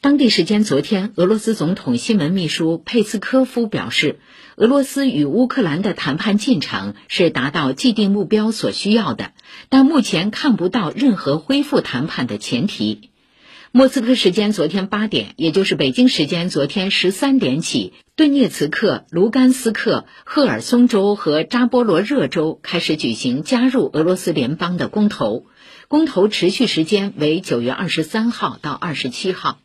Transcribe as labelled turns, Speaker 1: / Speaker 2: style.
Speaker 1: 当地时间昨天俄罗斯总统新闻秘书佩斯科夫表示俄罗斯与乌克兰的谈判进程是达到既定目标所需要的但目前看不到任何恢复谈判的前提。莫斯科时间昨天八点也就是北京时间昨天十三点起顿涅茨克卢甘斯克赫尔松州和扎波罗热州开始举行加入俄罗斯联邦的公投公投持续时间为九月二十三号到二十七号。